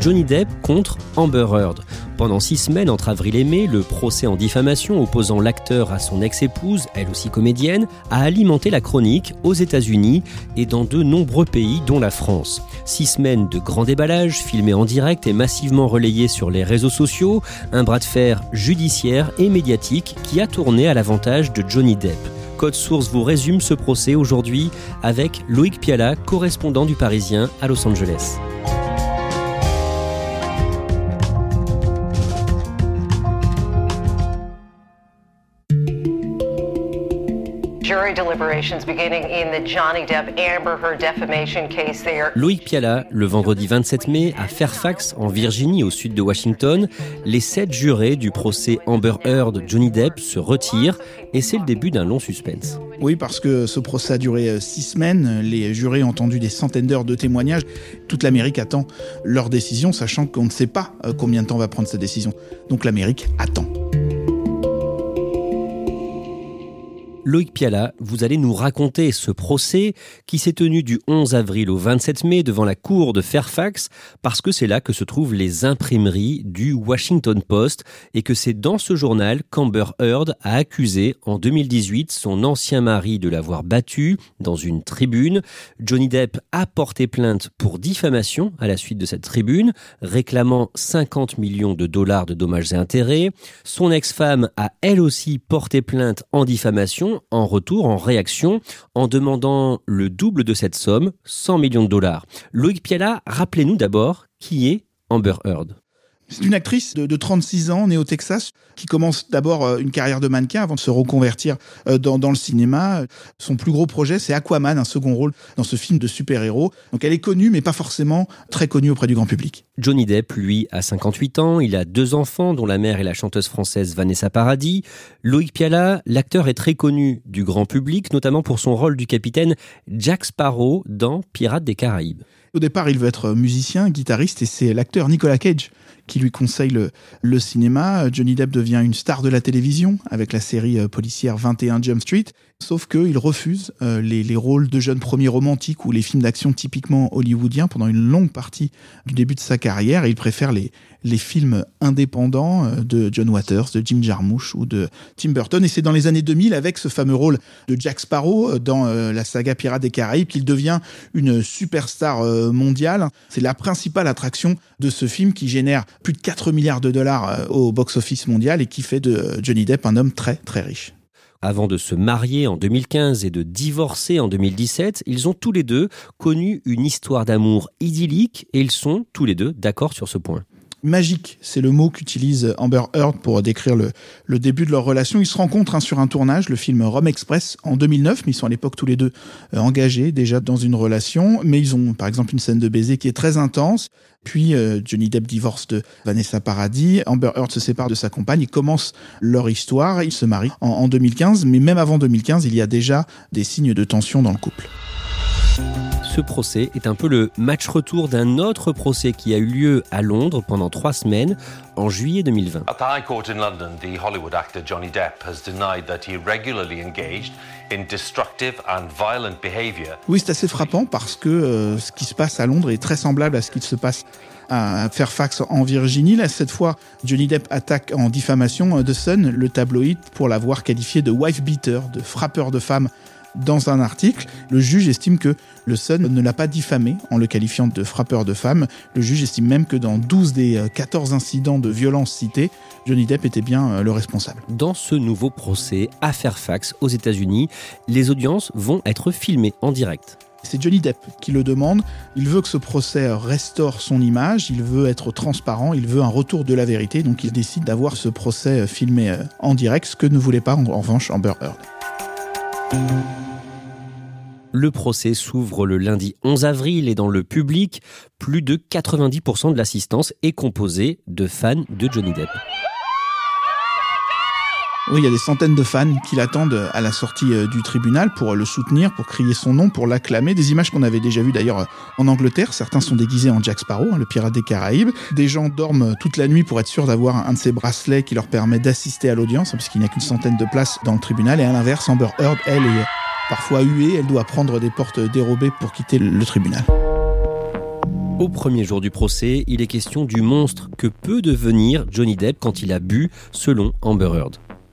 Johnny Depp contre Amber Heard. Pendant six semaines, entre avril et mai, le procès en diffamation opposant l'acteur à son ex-épouse, elle aussi comédienne, a alimenté la chronique aux États-Unis et dans de nombreux pays, dont la France. Six semaines de grand déballage, filmés en direct et massivement relayés sur les réseaux sociaux, un bras de fer judiciaire et médiatique qui a tourné à l'avantage de Johnny Depp. Code Source vous résume ce procès aujourd'hui avec Loïc Piala, correspondant du Parisien à Los Angeles. Loïc Piala, le vendredi 27 mai, à Fairfax, en Virginie, au sud de Washington, les sept jurés du procès Amber Heard Johnny Depp se retirent et c'est le début d'un long suspense. Oui, parce que ce procès a duré euh, six semaines. Les jurés ont entendu des centaines d'heures de témoignages. Toute l'Amérique attend leur décision, sachant qu'on ne sait pas euh, combien de temps va prendre cette décision. Donc l'Amérique attend. Loïc Piala, vous allez nous raconter ce procès qui s'est tenu du 11 avril au 27 mai devant la cour de Fairfax parce que c'est là que se trouvent les imprimeries du Washington Post et que c'est dans ce journal qu'Amber Heard a accusé en 2018 son ancien mari de l'avoir battu dans une tribune. Johnny Depp a porté plainte pour diffamation à la suite de cette tribune, réclamant 50 millions de dollars de dommages et intérêts. Son ex-femme a elle aussi porté plainte en diffamation en retour, en réaction, en demandant le double de cette somme, 100 millions de dollars. Loïc Piala, rappelez-nous d'abord qui est Amber Heard. C'est une actrice de, 36 ans, née au Texas, qui commence d'abord euh, une carrière de mannequin avant de se reconvertir euh, dans, dans le cinéma. Son plus gros projet, c'est Aquaman, un second rôle dans ce film de super-héros. Donc elle est connue, mais pas forcément très connue auprès du grand public. Johnny Depp, lui, a 58 ans. Il a deux enfants, dont la mère est la chanteuse française Vanessa Paradis. Loïc Piala, l'acteur est très connu du grand public, notamment pour son rôle du capitaine Jack Sparrow dans Pirates des Caraïbes. Au départ, il veut être musicien, guitariste, et c'est l'acteur Nicolas Cage qui lui conseille le, cinéma. Johnny Depp devient une star de la télévision avec la série euh, policière 21 Jump Street. Sauf qu'il refuse euh, les, les, rôles de jeunes premiers romantiques ou les films d'action typiquement hollywoodiens pendant une longue partie du début de sa carrière et il préfère les, les films indépendants euh, de John Waters, de Jim Jarmusch ou de Tim Burton. Et c'est dans les années 2000 avec ce fameux rôle de Jack Sparrow euh, dans la saga Pirates des Caraïbes qu'il devient une superstar mondiale. C'est la principale attraction de ce film qui génère plus de 4 milliards de dollars au box-office mondial et qui fait de Johnny Depp un homme très très riche. Avant de se marier en 2015 et de divorcer en 2017, ils ont tous les deux connu une histoire d'amour idyllique et ils sont tous les deux d'accord sur ce point magique, c'est le mot qu'utilise Amber Heard pour décrire le, début de leur relation. Ils se rencontrent hein, sur un tournage, le film Rome Express, en 2009, mais ils sont à l'époque tous les deux euh, engagés déjà dans une relation. Mais ils ont par exemple une scène de baiser qui est très intense. Puis euh, Johnny Depp divorce de Vanessa Paradis, Amber Heard se sépare de sa compagne, ils commencent leur histoire, ils se marient en, en 2015, mais même avant 2015, il y a déjà des signes de tension dans le couple. Ce procès est un peu le match retour d'un autre procès qui a eu lieu à Londres pendant trois semaines en juillet 2020. At the High Court in London, the Hollywood actor Johnny Depp has denied that he regularly engaged in destructive and violent behavior. Oui, c'est assez frappant parce que euh, ce qui se passe à Londres est très semblable à ce qui se passe à Fairfax en Virginie. Là, cette fois, Johnny Depp attaque en diffamation The Sun, le tabloïd, pour l'avoir qualifié de wife beater, de frappeur de femmes dans un article. Le juge estime que le Sun ne l'a pas diffamé en le qualifiant de frappeur de femmes. Le juge estime même que dans 12 des 14 incidents de violence cités, Johnny Depp était bien euh, le responsable. Dans ce nouveau procès à Fairfax aux États-Unis, les audiences vont être filmées en direct. C'est Johnny Depp qui le demande. Il veut que ce procès restaure son image, il veut être transparent, il veut un retour de la vérité, donc il décide d'avoir ce procès filmé euh, en direct, ce que ne voulait pas en revanche Amber Heard. Le procès s'ouvre le lundi 11 avril et dans le public, plus de 90% de l'assistance est composée de fans de Johnny Depp. Oui, il y a des centaines de fans qui l'attendent à la sortie euh, du tribunal pour le soutenir, pour crier son nom, pour l'acclamer. Des images qu'on avait déjà vues d'ailleurs en Angleterre. Certains sont déguisés en Jack Sparrow, hein, le pirate des Caraïbes. Des gens dorment toute la nuit pour être sûrs d'avoir un de ces bracelets qui leur permet d'assister à l'audience, hein, puisqu'il n'y a qu'une centaine de places dans le tribunal. Et à l'inverse, Amber Heard, elle, est parfois huée. Elle doit prendre des portes dérobées pour quitter le tribunal. Au premier jour du procès, il est question du monstre que peut devenir Johnny Depp quand il a bu, selon Amber Heard.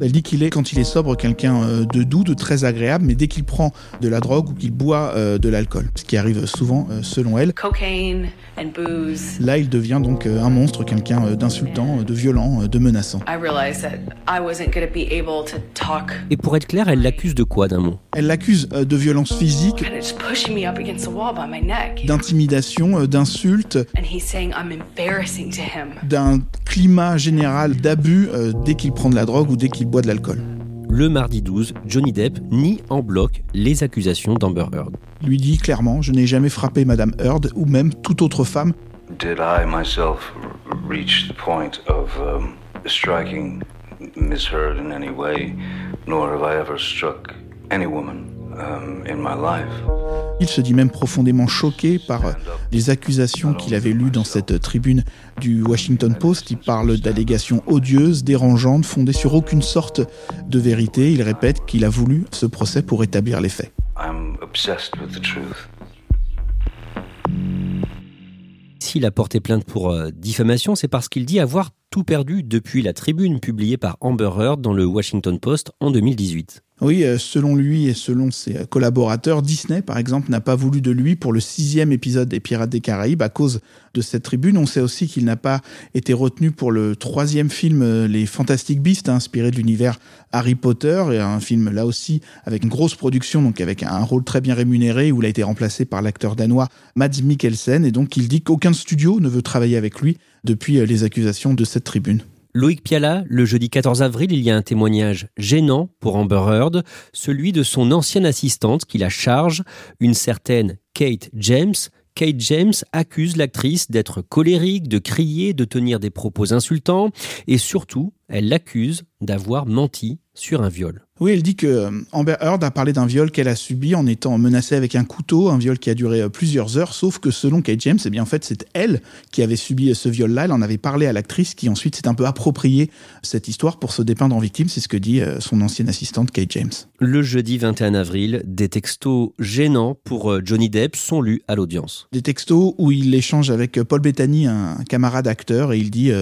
Elle dit qu'il est, quand il est sobre, quelqu'un euh, de doux, de très agréable, mais dès qu'il prend de la drogue ou qu'il boit euh, de l'alcool, ce qui arrive souvent euh, selon elle. Là, il devient donc un monstre, quelqu'un d'insultant, de violent, de menaçant. Et pour être clair, elle l'accuse de quoi d'un mot? Elle l'accuse de violence physique, d'intimidation, d'insultes, d'un climat général d'abus dès qu'il prend de la drogue ou dès qu'il boit de l'alcool. Le mardi 12, Johnny Depp nie en bloc les accusations d'Amber Heard. Il lui dit clairement Je n'ai jamais frappé Madame Heard ou même toute autre femme. Did I myself reach the point of um, striking Miss Heard in any way, nor have I ever struck any woman? Um. Il se dit même profondément choqué par les accusations qu'il avait lues dans cette tribune du Washington Post. Il parle d'allégations odieuses, dérangeantes, fondées sur aucune sorte de vérité. Il répète qu'il a voulu ce procès pour établir les faits. S'il a porté plainte pour euh, diffamation, c'est parce qu'il dit avoir tout perdu depuis la tribune publiée par Amber Heard dans le Washington Post en 2018. Oui, euh, selon lui et selon ses collaborateurs, Disney, par exemple, n'a pas voulu de lui pour le sixième épisode des Pirates des Caraïbes à cause de cette tribune. On sait aussi qu'il n'a pas été retenu pour le troisième film, euh, Les Fantastic Beasts, inspiré de l'univers Harry Potter, et un film là aussi avec une grosse production, donc avec un rôle très bien rémunéré, où il a été remplacé par l'acteur danois Mads Mikkelsen, et donc il dit qu'aucun studio ne veut travailler avec lui depuis euh, les accusations de cette tribune. Loïc Piala, le jeudi 14 avril, il y a un témoignage gênant pour Amber Heard, celui de son ancienne assistante qui la charge, une certaine Kate James. Kate James accuse l'actrice d'être colérique, de crier, de tenir des propos insultants, et surtout, elle l'accuse d'avoir menti sur un viol. Oui, elle dit que euh, Amber Heard a parlé d'un viol qu'elle a subi en étant menacée avec un couteau, un viol qui a duré euh, plusieurs heures, sauf que selon Kate James, eh bien en fait c'est elle qui avait subi euh, ce viol-là, elle en avait parlé à l'actrice qui ensuite s'est un peu approprié cette histoire pour se dépeindre en victime, c'est ce que dit son ancienne assistante Kate James. Le jeudi 21 avril, des textos gênants pour Johnny Depp sont lus à l'audience. Des textos où il échange avec Paul Bettany, un camarade acteur, et il dit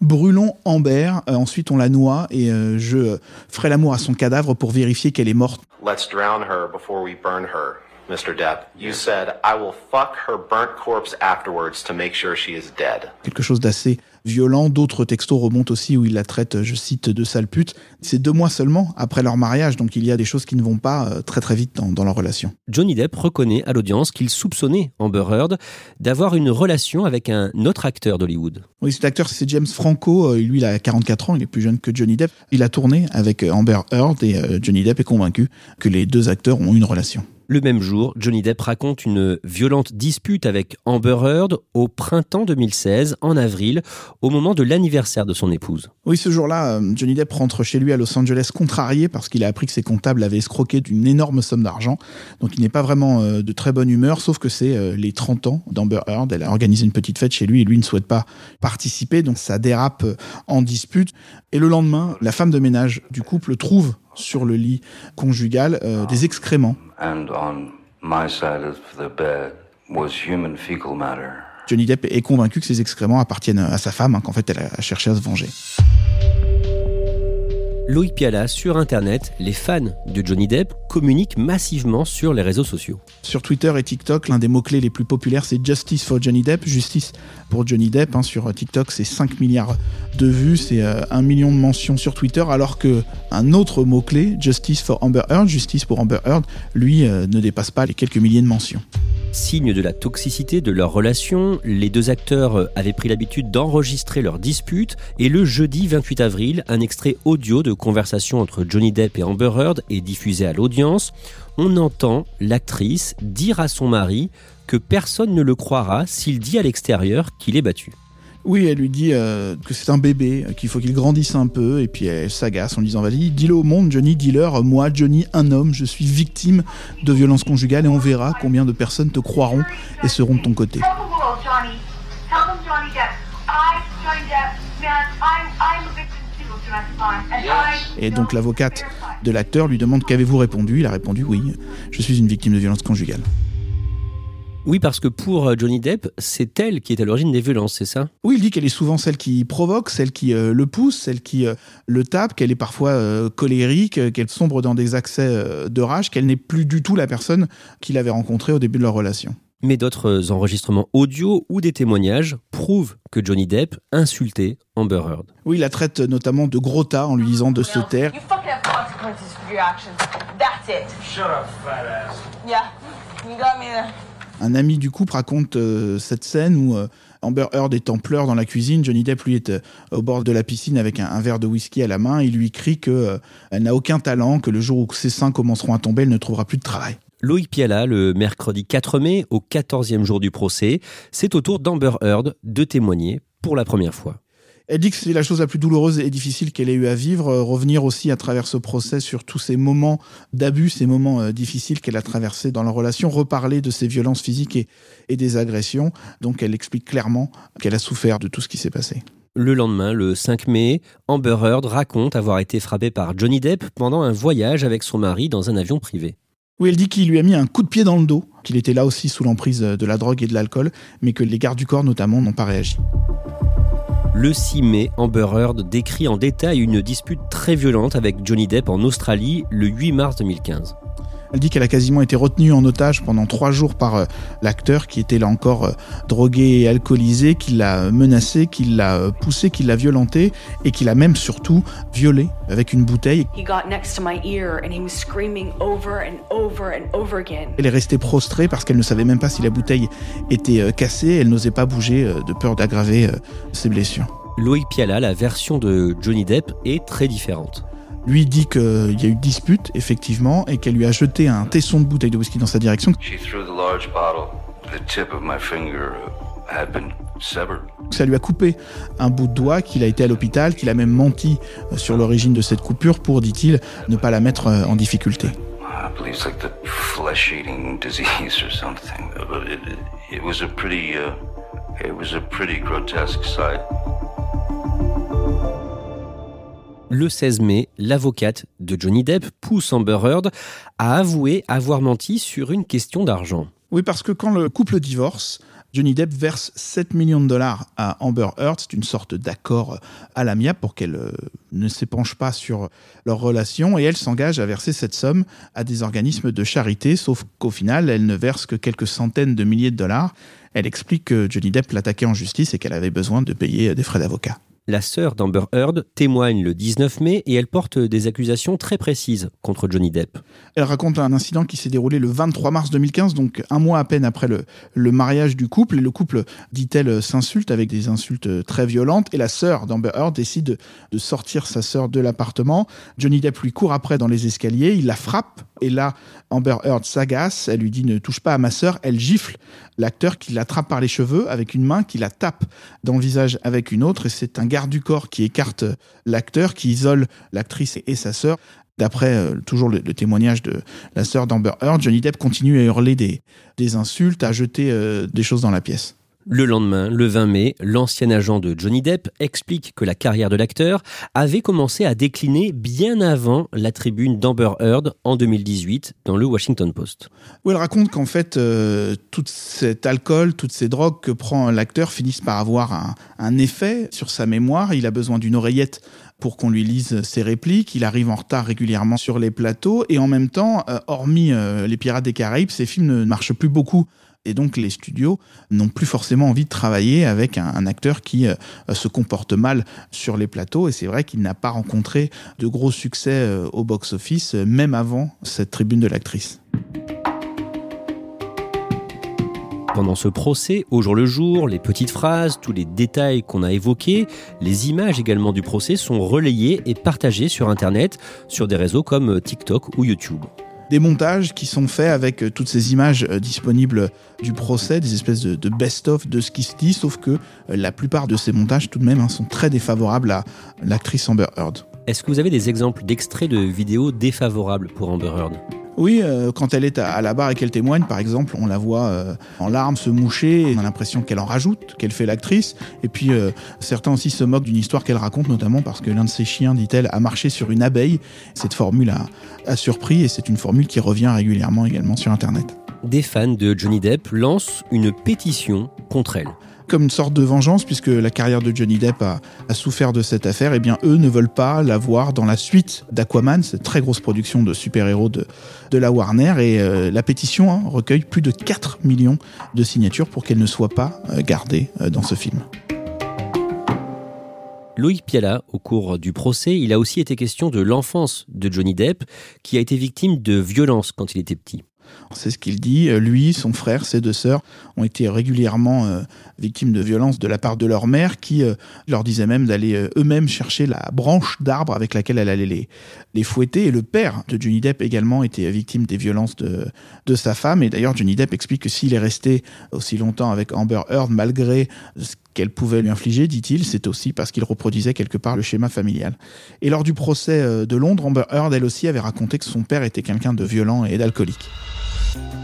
Brûlons Amber, ensuite on la noie et je ferai l'amour à son cadavre pour vérifier qu'elle est morte. Let's drown her before we burn her. Mr. Depp, you said I will fuck her burnt corpse afterwards to make sure she is dead. Quelque chose d'assez violent. D'autres textos remontent aussi où il la traite, je cite, de sale pute. C'est deux mois seulement après leur mariage, donc il y a des choses qui ne vont pas euh, très très vite dans, dans leur relation. Johnny Depp reconnaît à l'audience qu'il soupçonnait Amber Heard d'avoir une relation avec un autre acteur d'Hollywood. Oui, cet acteur, c'est James Franco. Euh, lui, il a 44 ans, il est plus jeune que Johnny Depp. Il a tourné avec euh, Amber Heard et Johnny Depp est convaincu que les deux acteurs ont une relation. Le même jour, Johnny Depp raconte une violente dispute avec Amber Heard au printemps 2016, en avril, au moment de l'anniversaire de son épouse. Oui, ce jour-là, euh, Johnny Depp rentre chez lui à Los Angeles contrarié parce qu'il a appris que ses comptables avaient escroqué d'une énorme somme d'argent. Donc il n'est pas vraiment euh, de très bonne humeur, sauf que c'est euh, les 30 ans d'Amber Heard. Elle a organisé une petite fête chez lui et lui ne souhaite pas participer, donc ça dérape en dispute. Et le lendemain, la femme de ménage du couple trouve sur le lit conjugal des excréments. And on my side of the bed was human fecal matter. Johnny Depp est convaincu que ces excréments appartiennent à sa femme, hein, qu'en fait elle a cherché à se venger. Loïc Piala, sur Internet, les fans de Johnny Depp communiquent massivement sur les réseaux sociaux. Sur Twitter et TikTok, l'un des mots-clés les plus populaires, c'est Justice for Johnny Depp, justice pour Johnny Depp. Hein. Sur TikTok, c'est 5 milliards de vues, c'est euh, un million de mentions sur Twitter, alors que un autre mot-clé, Justice for Amber Heard, justice pour Amber Heard, lui euh, ne dépasse pas les quelques milliers de mentions. Signe de la toxicité de leur relation, les deux acteurs avaient pris l'habitude d'enregistrer leur dispute et le jeudi 28 avril, un extrait audio de conversation entre Johnny Depp et Amber Heard est diffusé à l'audience. On entend l'actrice dire à son mari que personne ne le croira s'il dit à l'extérieur qu'il est battu. Oui, elle lui dit euh, que c'est un bébé, qu'il faut qu'il grandisse un peu, et puis elle s'agace en disant Vas-y, dis-le au monde, Johnny, dis-leur, moi, Johnny, un homme, je suis victime de violences conjugales, et on verra combien de personnes te croiront et seront de ton côté. Et donc l'avocate de l'acteur lui demande Qu'avez-vous répondu Il a répondu Oui, je suis une victime de violences conjugales. Oui, parce que pour euh, Johnny Depp, c'est elle qui est à l'origine des violences, c'est ça? Oui, il dit qu'elle est souvent celle qui provoque, celle qui euh, le pousse, celle qui euh, le tape, qu'elle est parfois colérique, qu'elle sombre dans des accès de rage, qu'elle n'est plus du tout la personne qu'il avait rencontrée au début de leur relation. Mais d'autres enregistrements audio ou des témoignages prouvent que Johnny Depp insultait Amber Heard. Oui, il la traite notamment de gros tas en lui disant de se taire. Un ami du couple raconte euh, cette scène où euh, Amber Heard est en pleurs dans la cuisine, Johnny Depp lui est euh, au bord de la piscine avec un, verre de whisky à la main, il lui crie que elle n'a aucun talent, que le jour où ses seins commenceront à tomber, elle ne trouvera plus de travail. Loïc Piala, le mercredi 4 mai, au 14e jour du procès, c'est au tour d'Amber Heard de témoigner pour la première fois. Elle dit que c'est la chose la plus douloureuse et difficile qu'elle ait eu à vivre. Euh, revenir aussi à travers ce procès sur tous ces moments d'abus, ces moments euh, difficiles qu'elle a traversés dans leur relation, reparler de ces violences physiques et, et des agressions. Donc elle explique clairement qu'elle a souffert de tout ce qui s'est passé. Le lendemain, le 5 mai, Amber Heard raconte avoir été frappée par Johnny Depp pendant un voyage avec son mari dans un avion privé. Oui, elle dit qu'il lui a mis un coup de pied dans le dos, qu'il était là aussi sous l'emprise de la drogue et de l'alcool, mais que les gardes du corps notamment n'ont pas réagi. Le 6 mai, Amber Heard décrit en détail une dispute très violente avec Johnny Depp en Australie le 8 mars 2015. Elle dit qu'elle a quasiment été retenue en otage pendant trois jours par euh, l'acteur qui était là encore euh, drogué et alcoolisé, qui l'a menacé, qui l'a euh, poussé, qui l'a violenté et qui l'a même surtout violé avec une bouteille. Elle est restée prostrée parce qu'elle ne savait même pas si la bouteille était cassée, elle n'osait pas bouger de peur d'aggraver ses blessures. Loïc Piala, la version de Johnny Depp est très différente. Lui dit qu'il y a eu dispute, effectivement, et qu'elle lui a jeté un tesson de bouteille de whisky dans sa direction. Ça lui a coupé un bout de doigt, qu'il a été à l'hôpital, qu'il a même menti euh, sur l'origine de cette coupure pour, dit-il, ne pas la mettre euh, en difficulté. It was a pretty, uh, it was a pretty grotesque sight. Le 16 mai, l'avocate de Johnny Depp pousse Amber Heard à avouer avoir menti sur une question d'argent. Oui, parce que quand le couple divorce, Johnny Depp verse 7 millions de dollars à Amber Heard. C'est une sorte d'accord à l'amiable pour qu'elle euh, ne s'épanche pas sur leur relation et elle s'engage à verser cette somme à des organismes de charité, sauf qu'au final, elle ne verse que quelques centaines de milliers de dollars. Elle explique que Johnny Depp l'attaquait en justice et qu'elle avait besoin de payer des frais d'avocat. La sœur d'Amber Heard, témoigne le 19 mai et elle porte des accusations très précises contre Johnny Depp. Elle raconte un incident qui s'est déroulé le 23 mars 2015, donc un mois à peine après le, mariage du couple. Et le couple, dit-elle, s'insulte avec des insultes très violentes. Et la sœur d'Amber Heard décide de sortir sa sœur de l'appartement. Johnny Depp lui court après dans les escaliers, il la frappe. Et là, Amber Heard s'agace, elle lui dit ne touche pas à ma sœur, elle gifle l'acteur qui l'attrape par les cheveux avec une main, qui la tape dans le visage avec une autre, et c'est un du corps qui écarte l'acteur, qui isole l'actrice et sa sœur. D'après euh, toujours le, témoignage de la sœur d'Amber Heard, Johnny Depp continue à hurler des, des insultes, à jeter euh, des choses dans la pièce. Le lendemain, le 20 mai, l'ancien agent de Johnny Depp explique que la carrière de l'acteur avait commencé à décliner bien avant la tribune d'Amber Heard en 2018 dans le Washington Post. Où elle raconte qu'en fait, euh, tout cet alcool, toutes ces drogues que prend l'acteur finissent par avoir un, effet sur sa mémoire. Il a besoin d'une oreillette pour qu'on lui lise ses répliques. Il arrive en retard régulièrement sur les plateaux. Et en même temps, euh, hormis euh, Les Pirates des Caraïbes, ses films ne marchent plus beaucoup et donc les studios n'ont plus forcément envie de travailler avec un, acteur qui euh, se comporte mal sur les plateaux. Et c'est vrai qu'il n'a pas rencontré de gros succès euh, au box-office, euh, même avant cette tribune de l'actrice. Pendant ce procès, au jour le jour, les petites phrases, tous les détails qu'on a évoqués, les images également du procès sont relayées et partagées sur Internet, sur des réseaux comme TikTok ou YouTube des montages qui sont faits avec euh, toutes ces images euh, disponibles du procès, des espèces de, best-of de ce qui se dit, sauf que euh, la plupart de ces montages tout de même hein, sont très défavorables à l'actrice Amber Heard. Est-ce que vous avez des exemples d'extraits de vidéos défavorables pour Amber Heard? Oui, euh, quand elle est à, la barre et qu'elle témoigne, par exemple, on la voit euh, en larmes se moucher, on a l'impression qu'elle en rajoute, qu'elle fait l'actrice. Et puis euh, certains aussi se moquent d'une histoire qu'elle raconte, notamment parce que l'un de ses chiens, dit-elle, a marché sur une abeille. Cette formule a, a surpris et c'est une formule qui revient régulièrement également sur Internet. Des fans de Johnny Depp lancent une pétition contre elle comme une sorte de vengeance, puisque la carrière de Johnny Depp a, souffert de cette affaire, et eh bien eux ne veulent pas la voir dans la suite d'Aquaman, cette très grosse production de super-héros de, la Warner, et euh, la pétition hein, recueille plus de 4 millions de signatures pour qu'elle ne soit pas euh, gardée euh, dans ce film. Loïc Piala, au cours du procès, il a aussi été question de l'enfance de Johnny Depp, qui a été victime de violences quand il était petit. C'est ce qu'il dit. Euh, lui, son frère, ses deux sœurs ont été régulièrement euh, victimes de violences de la part de leur mère qui euh, leur disait même d'aller eux-mêmes chercher la branche d'arbre avec laquelle elle allait les, fouetter. Et le père de Johnny Depp également était victime des violences de, de sa femme. Et d'ailleurs, Johnny Depp explique que s'il est resté aussi longtemps avec Amber Heard, malgré ce qu'elle pouvait lui infliger, dit-il, c'est aussi parce qu'il reproduisait quelque part le schéma familial. Et lors du procès de Londres, Amber Heard, elle aussi, avait raconté que son père était quelqu'un de violent et d'alcoolique.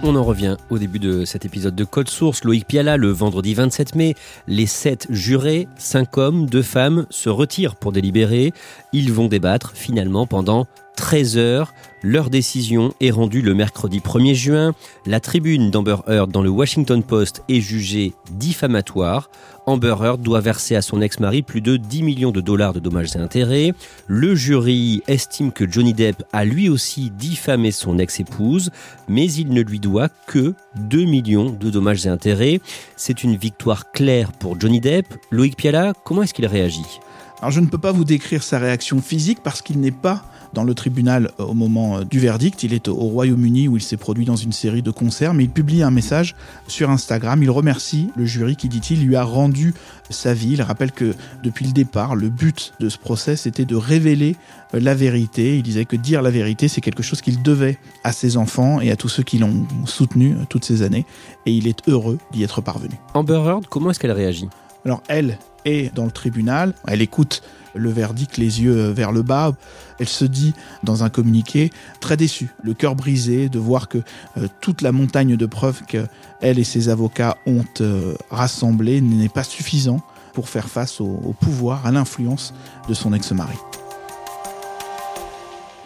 On en revient au début de cet épisode de Code Source. Loïc Piala, le vendredi 27 mai, les sept jurés, cinq hommes, deux femmes, se retirent pour délibérer. Ils vont débattre finalement pendant 13 heures. Leur décision est rendue le mercredi 1er juin. La tribune d'Amber Heard dans le Washington Post est jugée diffamatoire. Amber Heard doit verser à son ex-mari plus de 10 millions de dollars de dommages et intérêts. Le jury estime que Johnny Depp a lui aussi diffamé son ex-épouse, mais il ne lui doit que 2 millions de dommages et intérêts. C'est une victoire claire pour Johnny Depp. Loïc Piala, comment est-ce qu'il réagit? Alors je ne peux pas vous décrire sa réaction physique parce qu'il n'est pas dans le tribunal euh, au moment euh, du verdict. Il est au Royaume-Uni où il s'est produit dans une série de concerts, mais il publie un message sur Instagram. Il remercie le jury qui, dit-il, lui a rendu sa vie. Il rappelle que depuis le départ, le but de ce procès, c'était de révéler euh, la vérité. Il disait que dire la vérité, c'est quelque chose qu'il devait à ses enfants et à tous ceux qui l'ont soutenu toutes ces années. Et il est heureux d'y être parvenu. Amber Heard, comment est-ce qu'elle réagit Alors elle est dans le tribunal, elle écoute le verdict les yeux vers le bas. Elle se dit dans un communiqué très déçue, le cœur brisé de voir que euh, toute la montagne de preuves qu'elle et ses avocats ont euh, rassemblées n'est pas suffisant pour faire face au, pouvoir, à l'influence de son ex-mari.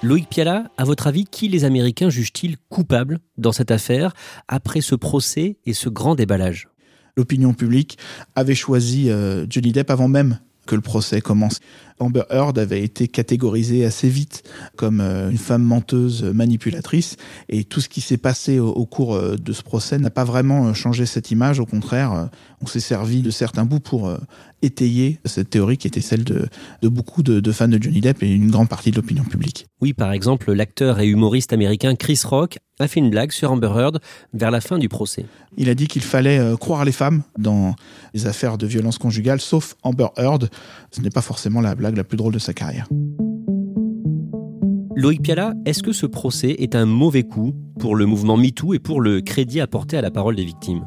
Loïc Piala, à votre avis, qui les Américains jugent-ils coupables dans cette affaire après ce procès et ce grand déballage? L'opinion publique avait choisi euh, Johnny Depp avant même que le procès commence. Amber Heard avait été catégorisée assez vite comme euh, une femme menteuse manipulatrice et tout ce qui s'est passé au, cours euh, de ce procès n'a pas vraiment euh, changé cette image. Au contraire, on s'est servi de certains bouts pour étayer cette théorie qui était celle de, beaucoup de, fans de Johnny Depp et une grande partie de l'opinion publique. Oui, par exemple, l'acteur et humoriste américain Chris Rock a fait une blague sur Amber Heard vers la fin du procès. Il a dit qu'il fallait croire les femmes dans les affaires de violence conjugale, sauf Amber Heard. Ce n'est pas forcément la blague la plus drôle de sa carrière. Loïc Piala, est-ce que ce procès est un mauvais coup pour le mouvement MeToo et pour le crédit apporté à la parole des victimes?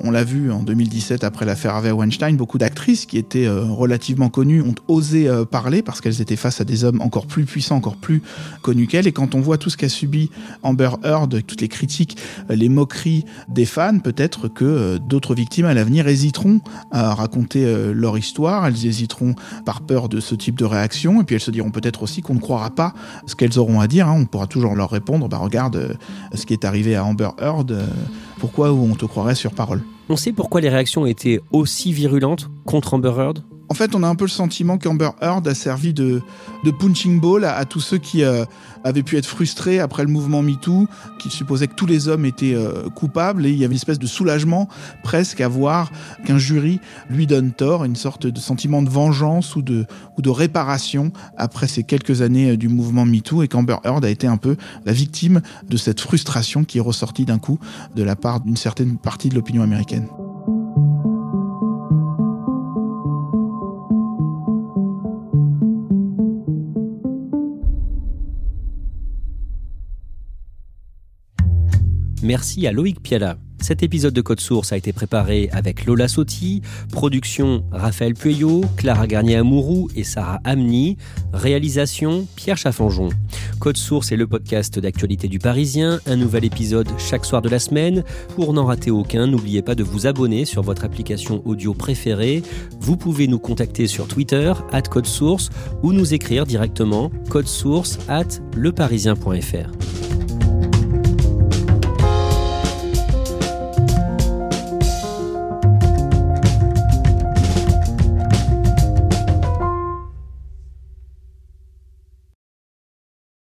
On l'a vu en 2017 après l'affaire Harvey Weinstein, beaucoup d'actrices qui étaient euh, relativement connues ont osé euh, parler parce qu'elles étaient face à des hommes encore plus puissants, encore plus connus qu'elles. Et quand on voit tout ce qu'a subi Amber Heard, toutes les critiques, euh, les moqueries des fans, peut-être que d'autres victimes à l'avenir hésiteront à raconter leur histoire. Elles hésiteront par peur de ce type de réaction. Et puis elles se diront peut-être aussi qu'on ne croira pas ce qu'elles auront à dire. Hein. On pourra toujours leur répondre, bah regarde ce qui est arrivé à Amber Heard pourquoi on te croirait sur parole? On sait pourquoi les réactions étaient aussi virulentes contre Amber Heard? En fait, on a un peu le sentiment qu'Amber Heard a servi de, punching ball à, tous ceux qui euh, avaient pu être frustrés après le mouvement MeToo, qui supposait que tous les hommes étaient euh, coupables, et il y avait une espèce de soulagement presque à voir qu'un jury lui donne tort, une sorte de sentiment de vengeance ou de, ou de réparation après ces quelques années euh, du mouvement MeToo, et qu'Amber Heard a été un peu la victime de cette frustration qui est ressortie d'un coup de la part d'une certaine partie de l'opinion américaine. Merci à Loïc Piala. Cet épisode de Code Source a été préparé avec Lola Sotti, production Raphaël Pueyo, Clara Garnier-Amouroux et Sarah Amni, réalisation Pierre Chaffanjon. Code Source est le podcast d'actualité du Parisien, un nouvel épisode chaque soir de la semaine. Pour n'en rater aucun, n'oubliez pas de vous abonner sur votre application audio préférée. Vous pouvez nous contacter sur Twitter, at Code Source, ou nous écrire directement source at leparisien.fr.